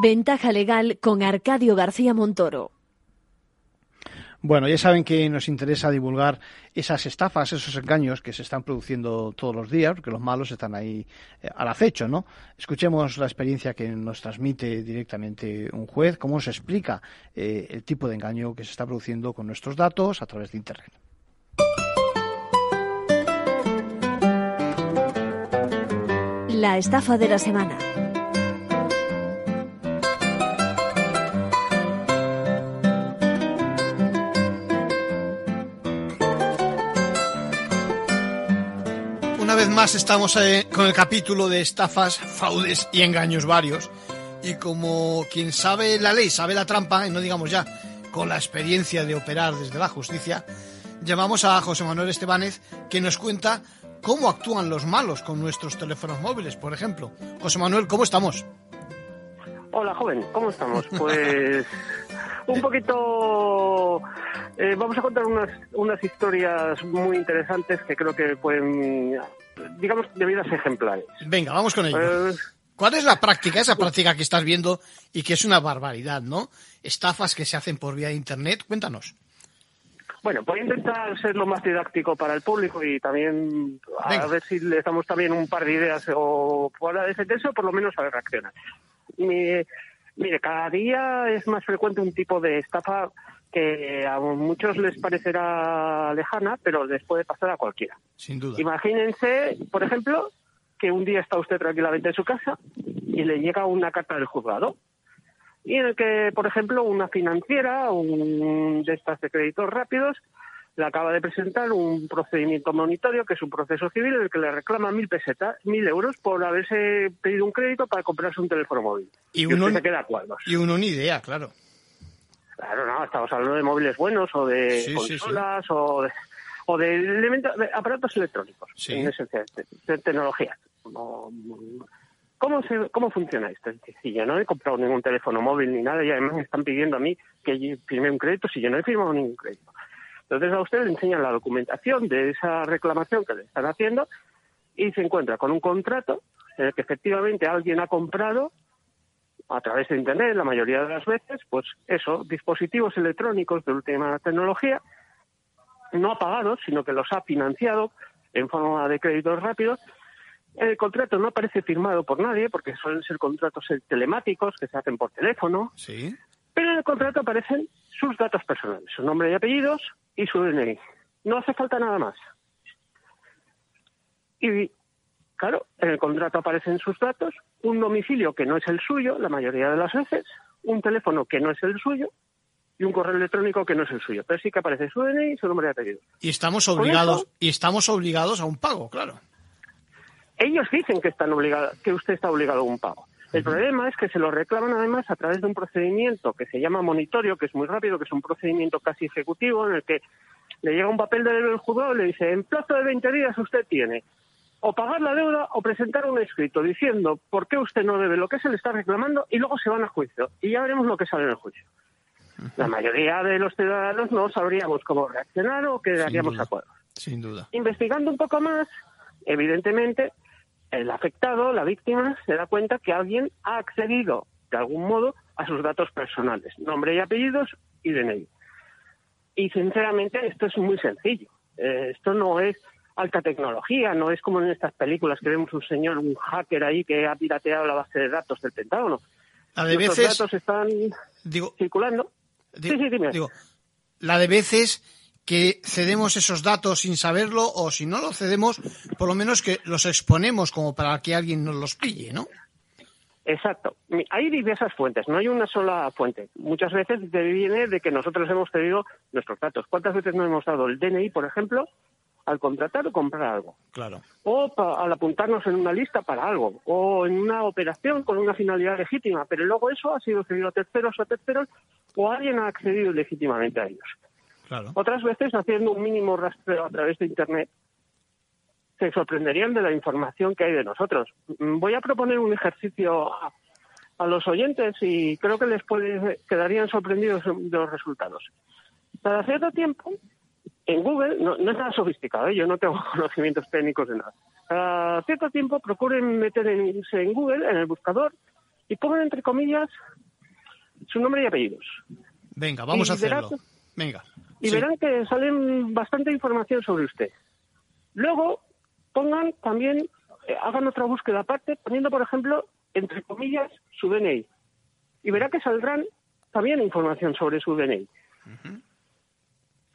Ventaja legal con Arcadio García Montoro. Bueno, ya saben que nos interesa divulgar esas estafas, esos engaños que se están produciendo todos los días, porque los malos están ahí eh, al acecho, ¿no? Escuchemos la experiencia que nos transmite directamente un juez, cómo se explica eh, el tipo de engaño que se está produciendo con nuestros datos a través de Internet. La estafa de la semana. Una vez más estamos eh, con el capítulo de estafas, fraudes y engaños varios. Y como quien sabe la ley, sabe la trampa, y no digamos ya con la experiencia de operar desde la justicia, llamamos a José Manuel Estebanez que nos cuenta cómo actúan los malos con nuestros teléfonos móviles, por ejemplo. José Manuel, ¿cómo estamos? Hola, joven, ¿cómo estamos? Pues un poquito... eh, vamos a contar unas, unas historias muy interesantes que creo que pueden, digamos, de vidas ejemplares. Venga, vamos con ello. Eh, ¿Cuál es la práctica, esa práctica que estás viendo y que es una barbaridad, ¿no? Estafas que se hacen por vía de Internet. Cuéntanos. bueno, voy a intentar ser lo más didáctico para el público y también a Venga. ver si les damos también un par de ideas o fuera de ese texto, por lo menos a ver reaccionar. Mi- mire, cada día es más frecuente un tipo de estafa que a muchos les parecerá lejana, pero les puede pasar a cualquiera. Sin duda. Imagínense, por ejemplo, que un día está usted tranquilamente en su casa y le llega una carta del juzgado. Y en el que, por ejemplo, una financiera, un de estas de créditos rápidos, le acaba de presentar un procedimiento monitorio, que es un proceso civil, en el que le reclama mil pesetas, mil euros por haberse pedido un crédito para comprarse un teléfono móvil. Y Y, uno- usted se queda cuadros. Y uno ni idea, claro. Claro, no, estamos hablando de móviles buenos o de Sí, sí, sí. consolas o de, o de elementos, de aparatos electrónicos, Sí. en esencia, de, de tecnología. No, ¿Cómo, se, ¿Cómo funciona esto? Es decir, yo no he comprado ningún teléfono móvil ni nada y además me están pidiendo a mí que firme un crédito si yo no he firmado ningún crédito. Entonces a usted le enseñan la documentación de esa reclamación que le están haciendo y se encuentra con un contrato en el que efectivamente alguien ha comprado a través de Internet, la mayoría de las veces, pues eso, dispositivos electrónicos de última tecnología, no ha pagado, sino que los ha financiado en forma de créditos rápidos. El contrato no aparece firmado por nadie, porque suelen ser contratos telemáticos que se hacen por teléfono, Sí. pero en el contrato aparecen sus datos personales, su nombre y apellidos y su DNI. No hace falta nada más. Y claro, en el contrato aparecen sus datos, un domicilio que no es el suyo, la mayoría de las veces, un teléfono que no es el suyo y un correo electrónico que no es el suyo. Pero sí que aparece su DNI y su nombre y apellido. Y estamos obligados, eso- y estamos obligados a un pago, claro. Ellos dicen que están obligados, que usted está obligado a un pago. El problema es que se lo reclaman además a través de un procedimiento que se llama monitorio, que es muy rápido, que es un procedimiento casi ejecutivo en el que le llega un papel del juzgado y le dice, en plazo de 20 días usted tiene o pagar la deuda o presentar un escrito diciendo por qué usted no debe lo que se le está reclamando y luego se van a juicio y ya veremos lo que sale en el juicio. La mayoría de los ciudadanos no sabríamos cómo reaccionar o quedaríamos a acuerdo. Sin duda. Investigando un poco más, evidentemente, el afectado, la víctima, se da cuenta que alguien ha accedido de algún modo a sus datos personales, nombre y apellidos y DNI. Y sinceramente esto es muy sencillo. Eh, esto no es alta tecnología, no es como en estas películas que vemos un señor, un hacker ahí que ha pirateado la base de datos del Pentágono. La de veces, datos están digo, circulando. di- Sí, sí, dime. digo, la de veces que cedemos esos datos sin saberlo o si no lo cedemos, por lo menos que los exponemos como para que alguien nos los pille, ¿no? Exacto. Hay diversas fuentes, no hay una sola fuente. Muchas veces viene de que nosotros hemos cedido nuestros datos. ¿Cuántas veces no hemos dado el DNI, por ejemplo, al contratar o comprar algo? Claro. O pa- al apuntarnos en una lista para algo, o en una operación con una finalidad legítima, pero luego eso ha sido cedido a terceros o a terceros, o alguien ha accedido legítimamente a ellos. Claro. Otras veces, haciendo un mínimo rastreo a través de Internet, se sorprenderían de la información que hay de nosotros. Mm, Voy a proponer un ejercicio a, a los oyentes y creo que les puede, quedarían sorprendidos de los resultados. Cada cierto tiempo, en Google, no, no es nada sofisticado, ¿eh? yo no tengo conocimientos técnicos de nada. Cada cierto tiempo procuren meter en, Google, en el buscador, y pongan entre comillas su nombre y apellidos. Venga, vamos Y a hacerlo. Venga. Y Sí. verán que salen bastante información sobre usted. Luego, pongan también, eh, hagan otra búsqueda aparte, poniendo, por ejemplo, entre comillas, su DNI. Y verá que saldrán también información sobre su DNI.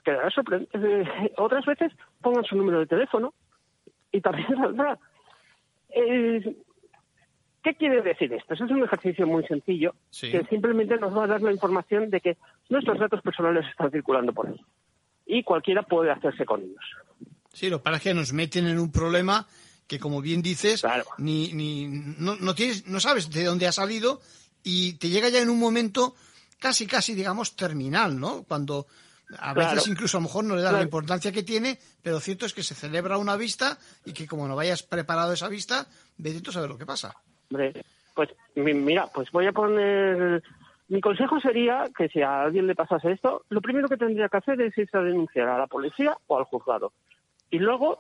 Quedará sorprendente. Otras veces pongan su número de teléfono y también saldrá. Eh, ¿Qué quiere decir esto? Eso es un ejercicio muy sencillo Sí. que simplemente nos va a dar la información de que nuestros datos personales están circulando por ahí y cualquiera puede hacerse con ellos. Sí, lo que pasa es que nos meten en un problema que, como bien dices, Claro. ni, ni, no, no, tienes, no sabes de dónde ha salido y te llega ya en un momento casi, casi, digamos, terminal, ¿no? Cuando a veces incluso a lo mejor no le das la importancia que tiene, pero cierto es que se celebra una vista y que como no vayas preparado esa vista, a saber lo que pasa. Hombre, pues mi- mira, pues voy a poner... Mi consejo sería que si a alguien le pasase esto, lo primero que tendría que hacer es irse a denunciar a la policía o al juzgado. Y luego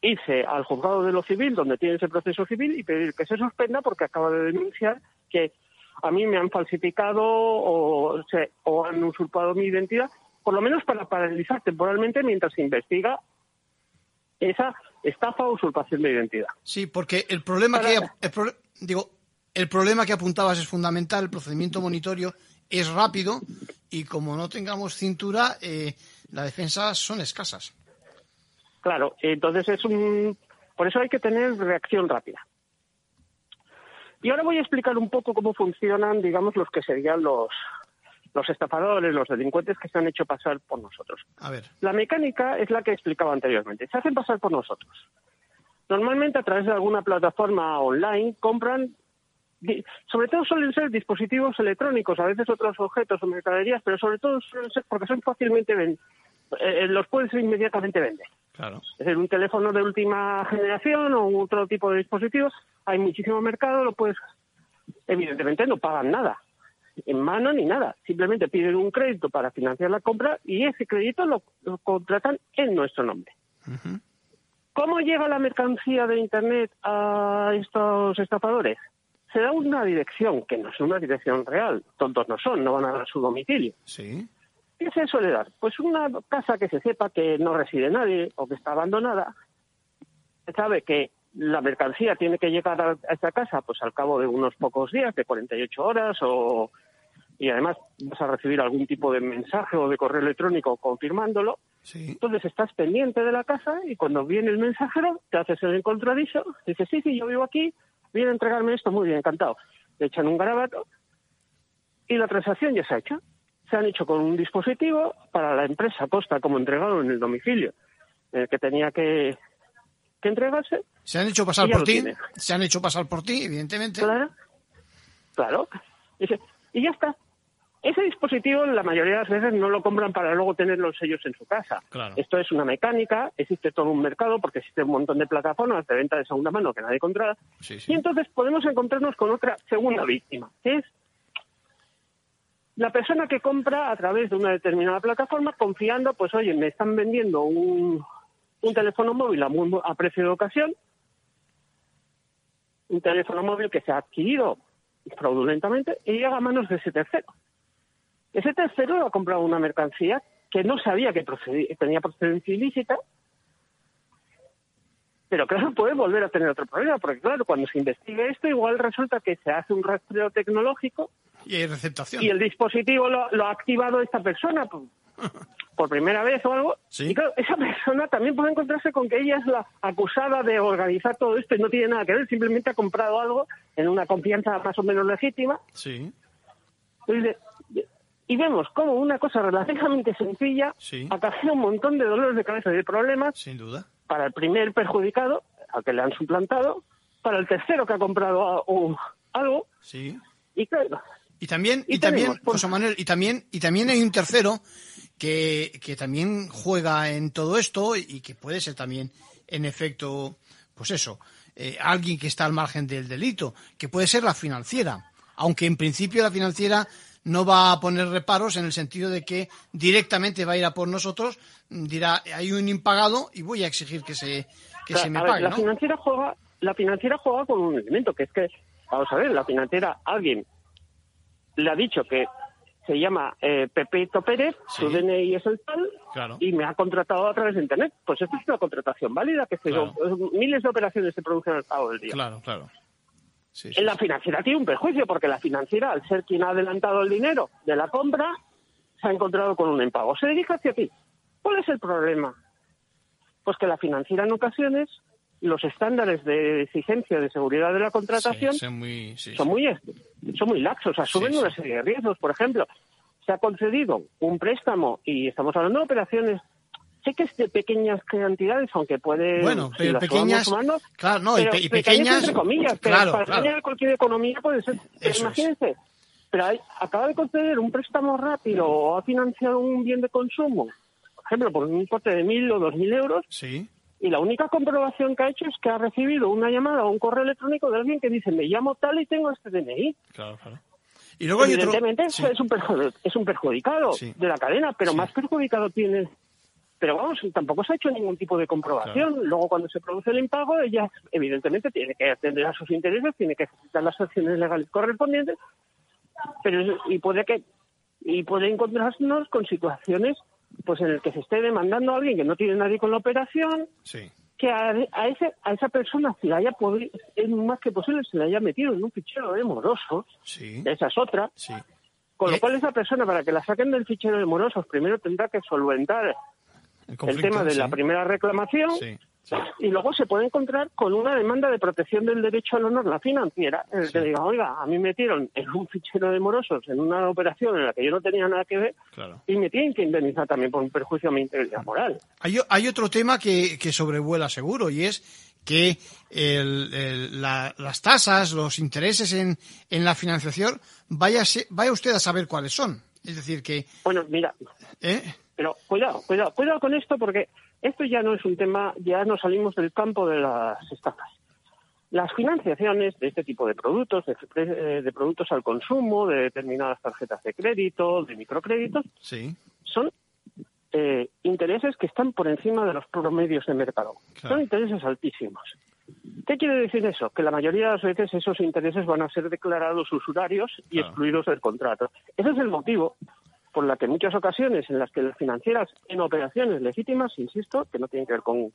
irse al juzgado de lo civil, donde tiene ese proceso civil, y pedir que se suspenda porque acaba de denunciar que a mí me han falsificado o, se- o han usurpado mi identidad, por lo menos para paralizar temporalmente mientras se investiga esa estafa o usurpación de identidad. Sí, porque el problema Para- que el pro- digo, el problema que apuntabas es fundamental, el procedimiento monitorio es rápido y como no tengamos cintura, eh, las defensas son escasas. Claro, entonces es un... Por eso hay que tener reacción rápida. Y ahora voy a explicar un poco cómo funcionan, digamos, los que serían los, los estafadores, los delincuentes que se han hecho pasar por nosotros. A ver, La mecánica es la que explicaba anteriormente. Se hacen pasar por nosotros. Normalmente a través de alguna plataforma online compran, sobre todo suelen ser dispositivos electrónicos, a veces otros objetos o mercaderías, pero sobre todo suelen ser porque son fácilmente ven- eh, los puedes inmediatamente vender. claro. Es decir, un teléfono de última generación o otro tipo de dispositivos, hay muchísimo mercado, lo puedes, evidentemente no pagan nada en mano ni nada, simplemente piden un crédito para financiar la compra y ese crédito lo, lo contratan en nuestro nombre. ¿Cómo llega la mercancía de Internet a estos estafadores? Se da una dirección, que no es una dirección real, tontos no son, no van a dar su domicilio. Sí, ¿Qué se suele dar? Pues una casa que se sepa que no reside nadie o que está abandonada. Se sabe que la mercancía tiene que llegar a esta casa pues al cabo de unos pocos días, de 48 horas, o y además vas a recibir algún tipo de mensaje o de correo electrónico confirmándolo. sí. Entonces estás pendiente de la casa y cuando viene el mensajero te haces el encontradizo, dices, sí, sí, yo vivo aquí, viene a entregarme esto, muy bien, encantado. Le echan un garabato y la transacción ya se ha hecho. Se han hecho con un dispositivo para la empresa posta como entregado en el domicilio en el que tenía que, que entregarse. Se han hecho pasar por ti, se han hecho pasar por ti, evidentemente. Claro, claro. Dice, y ya está. Ese dispositivo la mayoría de las veces no lo compran para luego tener los sellos en su casa. Claro. Esto es una mecánica, existe todo un mercado porque existe un montón de plataformas de venta de segunda mano que nadie controla. Sí, sí. Y entonces podemos encontrarnos con otra segunda víctima, que es la persona que compra a través de una determinada plataforma confiando, pues oye, me están vendiendo un, un teléfono móvil a, muy- a precio de ocasión, un teléfono móvil que se ha adquirido fraudulentamente y llega a manos de ese tercero. Ese tercero ha comprado una mercancía que no sabía que tenía procedencia ilícita, pero claro, puede volver a tener otro problema, porque claro, cuando se investigue esto, igual resulta que se hace un rastreo tecnológico Y hay receptación. y el dispositivo lo, lo ha activado esta persona por, por primera vez o algo. Sí. Y claro, esa persona también puede encontrarse con que ella es la acusada de organizar todo esto y no tiene nada que ver, simplemente ha comprado algo en una confianza más o menos legítima. Sí, Y dice- Y vemos como una cosa relativamente sencilla Sí. acarrea un montón de dolores de cabeza y de problemas sin duda. para el primer perjudicado, al que le han suplantado, para el tercero que ha comprado algo, Sí. y claro, Y también, y, Y también, tenemos, por- José Manuel, y también, y también hay un tercero que, que también juega en todo esto y que puede ser también, en efecto, pues eso, eh, alguien que está al margen del delito, que puede ser la financiera, aunque en principio la financiera no va a poner reparos en el sentido de que directamente va a ir a por nosotros, dirá, hay un impagado y voy a exigir que se, que se me a ver, pague, la ¿no? financiera juega la financiera juega con un elemento que es que vamos a ver, la financiera, alguien le ha dicho que se llama eh, Pepito Pérez, su. DNI es el tal, Claro. y me ha contratado a través de Internet. Pues esto es una contratación válida, que se- Claro. miles de operaciones se producen al cabo del día. Claro, claro. Sí, sí, En la financiera tiene un perjuicio, porque la financiera, al ser quien ha adelantado el dinero de la compra, se ha encontrado con un impago. Se dirige hacia ti. ¿Cuál es el problema? Pues que la financiera en ocasiones, los estándares de exigencia de seguridad de la contratación Sí, son muy, son muy son muy laxos, asumen una serie de riesgos. Por ejemplo, se ha concedido un préstamo y estamos hablando de operaciones, sé que es de pequeñas cantidades, aunque puede Bueno, pero pequeñas, sumando, claro, no, y pero pe- y pequeñas entre comillas, pero claro, para claro. Cualquier economía puede ser. Eso es. imagínense, pero hay- acaba de conceder un préstamo rápido o ha financiado un bien de consumo, por ejemplo, por un importe de mil o dos mil euros, Sí, y la única comprobación que ha hecho es que ha recibido una llamada o un correo electrónico de alguien que dice, me llamo tal y tengo este DNI. claro, claro. Y luego otro... Evidentemente sí. es, un perju- es un perjudicado Sí. de la cadena, pero Sí. más perjudicado tiene... Pero vamos, tampoco se ha hecho ningún tipo de comprobación. Luego, cuando se produce el impago, ella evidentemente tiene que atender a sus intereses, tiene que ejecutar las acciones legales correspondientes, pero y puede que y puede encontrarnos con situaciones pues en el que se esté demandando a alguien que no tiene nadie con la operación, Sí, que a, a ese, a esa persona se le haya podi- es más que posible se le haya metido en un fichero de morosos, sí, esa es otra, sí. con lo Eh. cual esa persona para que la saquen del fichero de morosos primero tendrá que solventar el conflicto, tema de la sí. primera reclamación Sí, sí. y luego se puede encontrar con una demanda de protección del derecho al honor, la financiera, en el que diga, oiga, a mí me metieron en un fichero de morosos en una operación en la que yo no tenía nada que ver Claro. y me tienen que indemnizar también por un perjuicio a mi integridad moral. Hay, hay otro tema que, que sobrevuela seguro y es que el- el- la- las tasas, los intereses en, en la financiación, vaya, vaya usted a saber cuáles son. Es decir, que... Bueno, mira, ¿eh? Pero cuidado, cuidado, cuidado con esto porque esto ya no es un tema, ya no salimos del campo de las estafas. Las financiaciones de este tipo de productos, de, de productos al consumo, de determinadas tarjetas de crédito, de microcréditos, Sí, son eh, intereses que están por encima de los promedios de mercado. Claro. Son intereses altísimos. ¿Qué quiere decir eso? Que la mayoría de las veces esos intereses van a ser declarados usurarios y Claro. excluidos del contrato. Ese es el motivo por la que en muchas ocasiones en las que las financieras en operaciones legítimas, insisto, que no tienen que ver con,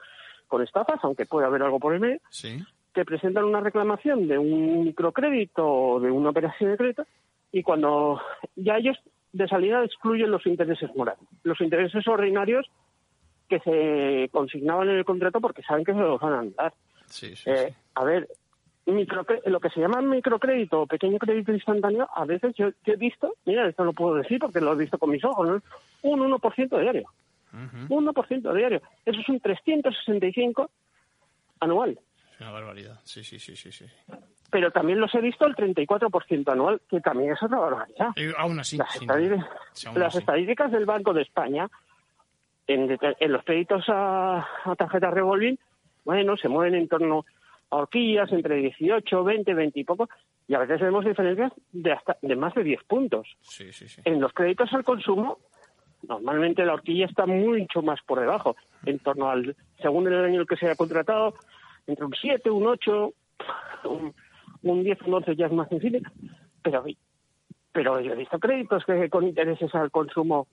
con estafas, aunque puede haber algo por el medio, sí, que presentan una reclamación de un microcrédito o de una operación de crédito y cuando ya ellos de salida excluyen los intereses morales, los intereses ordinarios que se consignaban en el contrato porque saben que se los van a dar. sí, sí, Eh, sí. A ver, microcre- lo que se llama microcrédito o pequeño crédito instantáneo, a veces yo, yo he visto, mira, esto lo puedo decir porque lo he visto con mis ojos, ¿no? un 1% diario. Ujú. 1% diario. Eso es un 365 anual. Es una barbaridad. Sí, sí, sí, sí. sí. pero también los he visto el 34% anual, que también es otra barbaridad. Y aún así, Las, sí, estadí- sí, aún las así. estadísticas del Banco de España en, en los créditos a, a tarjeta revolving, bueno, se mueven en torno horquillas entre 18, 20, 20 y poco, y a veces vemos diferencias de hasta de más de 10 puntos. Sí, sí, sí. En los créditos al consumo, normalmente la horquilla está mucho más por debajo, en torno al, según el año en el que se haya contratado, entre un 7, un 8, un, un 10, un 11 ya es más sencillo, pero, pero yo he visto créditos que con intereses al consumo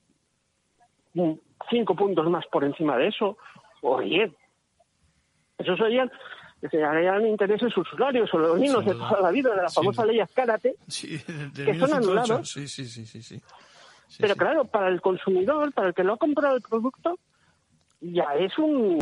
5 puntos más por encima de eso, o 10. Esos serían, serían intereses usurarios o los niños de toda la vida, de la famosa ley Azcárate, que son 1908. anulados. Sí, sí, sí, sí, Pero claro, para el consumidor, para el que lo ha comprado el producto, ya es un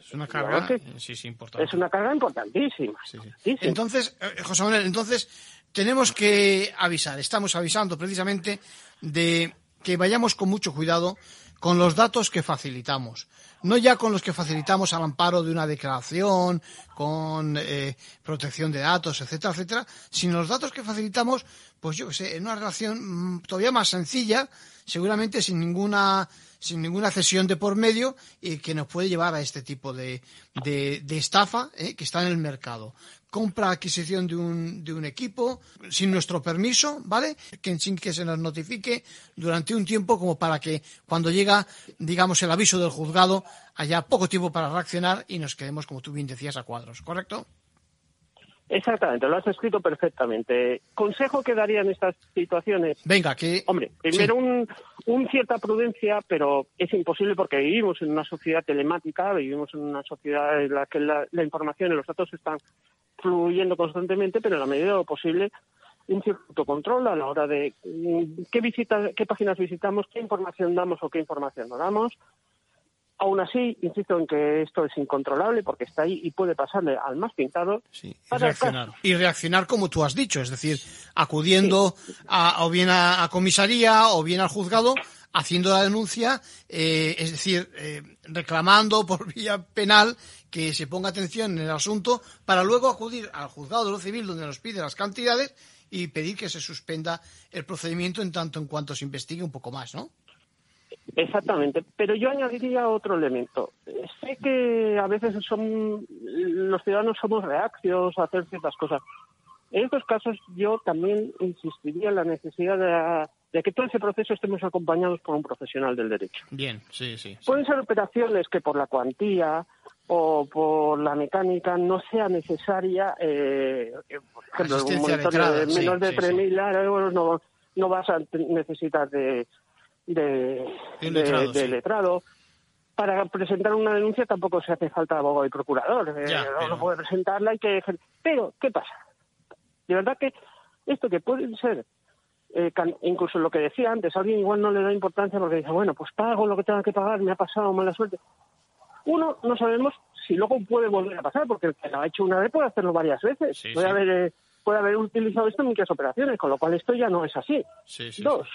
Es una carga, que- sí, sí, importante. es una carga importantísima. Entonces, eh, José Manuel, entonces tenemos que avisar, estamos avisando precisamente de que vayamos con mucho cuidado con los datos que facilitamos. No ya con los que facilitamos al amparo de una declaración, con eh, protección de datos, etcétera, etcétera, sino los datos que facilitamos, pues yo que sé, en una relación mm, todavía más sencilla, seguramente sin ninguna sin ninguna cesión de por medio y que nos puede llevar a este tipo de, de, estafa eh, que está en el mercado. Compra, adquisición de un, de un equipo sin nuestro permiso, ¿vale? Que, sin que se nos notifique durante un tiempo como para que cuando llega, digamos, el aviso del juzgado haya poco tiempo para reaccionar y nos quedemos, como tú bien decías, a cuadros, ¿correcto? Exactamente, lo has escrito perfectamente. Consejo que daría en estas situaciones. Venga, que. Hombre, primero un, un, cierta prudencia, pero es imposible porque vivimos en una sociedad telemática, vivimos en una sociedad en la que la, la información y los datos están fluyendo constantemente, pero en la medida de lo posible un cierto control a la hora de mm, qué visita, qué páginas visitamos, qué información damos o qué información no damos. Aún así, insisto en que esto es incontrolable porque está ahí y puede pasarle al más pintado. Sí, y, reaccionar. y reaccionar como tú has dicho, es decir, acudiendo sí. a, o bien a, a, comisaría o bien al juzgado, haciendo la denuncia, eh, es decir, eh, reclamando por vía penal que se ponga atención en el asunto para luego acudir al juzgado de lo civil donde nos pide las cantidades y pedir que se suspenda el procedimiento en tanto en cuanto se investigue un poco más, ¿no? Exactamente, pero yo añadiría otro elemento. Sé que a veces son los ciudadanos somos reacios a hacer ciertas cosas. En estos casos yo también insistiría en la necesidad de, de, que todo ese proceso estemos acompañados por un profesional del derecho. Bien, sí, sí. sí. Pueden ser operaciones que por la cuantía o por la mecánica no sea necesaria, eh, por ejemplo, un monitor de menos sí, de 3.000 sí, euros no, no vas a necesitar de de, letrado, de, de letrado. Para presentar una denuncia tampoco se hace falta abogado y procurador. Ya, eh, pero... No puede presentarla, hay que... Pero, ¿qué pasa? De verdad que esto que puede ser, eh, incluso lo que decía antes, alguien igual no le da importancia porque dice, bueno, pues pago lo que tenga que pagar, me ha pasado mala suerte. Uno, no sabemos si luego puede volver a pasar, porque el que lo ha hecho una vez puede hacerlo varias veces. Sí, puede, sí. Haber, eh, puede haber utilizado esto en muchas operaciones, con lo cual esto ya no es así. Sí, Dos,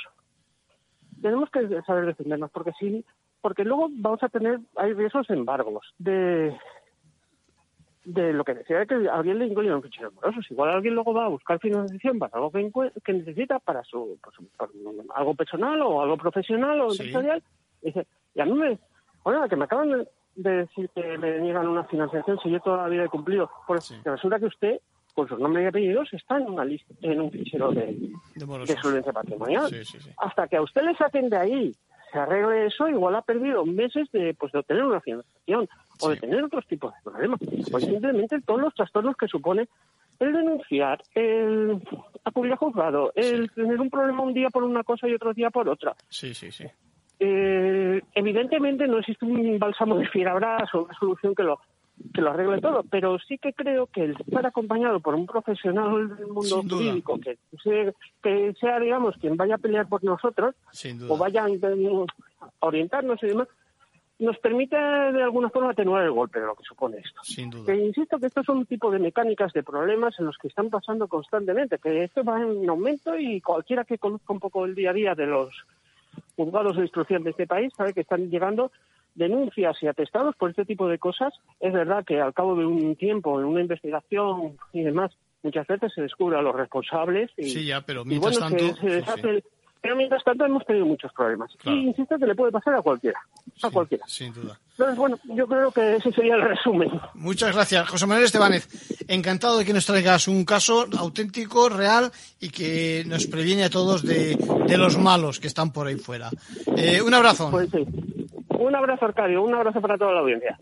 tenemos que saber defendernos, porque sí, porque luego vamos a tener, hay esos embargos de de lo que decía de que alguien le incluye un fichero moroso. Igual alguien luego va a buscar financiación para algo que, que necesita para su, pues, para algo personal o algo profesional o sí. empresarial. Y, dice, y a mí me, oiga, que me acaban de decir que me niegan una financiación si yo toda la vida he cumplido. Pues sí. resulta que usted con sus nombres y apellidos está en una lista, en un fichero de, de, de solvencia patrimonial. Sí, sí, sí. Hasta que a usted le saquen de ahí, se arregle eso, igual ha perdido meses de, pues, de obtener una financiación o de tener otros tipos de problemas. pues simplemente todos los trastornos que supone el denunciar, el acudir a juzgado, el tener un problema un día por una cosa y otro día por otra. Sí, sí, sí. Eh, evidentemente no existe un bálsamo de fierabrás o una solución que lo que lo arregle todo, pero sí que creo que el estar acompañado por un profesional del mundo jurídico que, sea, que sea, digamos, quien vaya a pelear por nosotros o vaya a orientarnos y demás, nos permite de alguna forma atenuar el golpe de lo que supone esto. Sin duda. Que insisto que estos son un tipo de mecánicas de problemas en los que están pasando constantemente, que esto va en aumento y cualquiera que conozca un poco el día a día de los juzgados de instrucción de este país sabe que están llegando denuncias y atestados por este tipo de cosas, es verdad que al cabo de un tiempo, en una investigación y demás, muchas veces se descubre a los responsables. Y, sí, ya, pero mientras y bueno, tanto. Se, se deshace, sí, sí. Pero mientras tanto hemos tenido muchos problemas. Claro. Y insisto que le puede pasar a cualquiera. A sí, cualquiera. Sin duda. Entonces, bueno, yo creo que ese sería el resumen. Muchas gracias, José Manuel Estebanez. Encantado de que nos traigas un caso auténtico, real y que nos previene a todos de, de los malos que están por ahí fuera. Eh, un abrazo. Pues sí. Un abrazo, Arcadio. Un abrazo para toda la audiencia.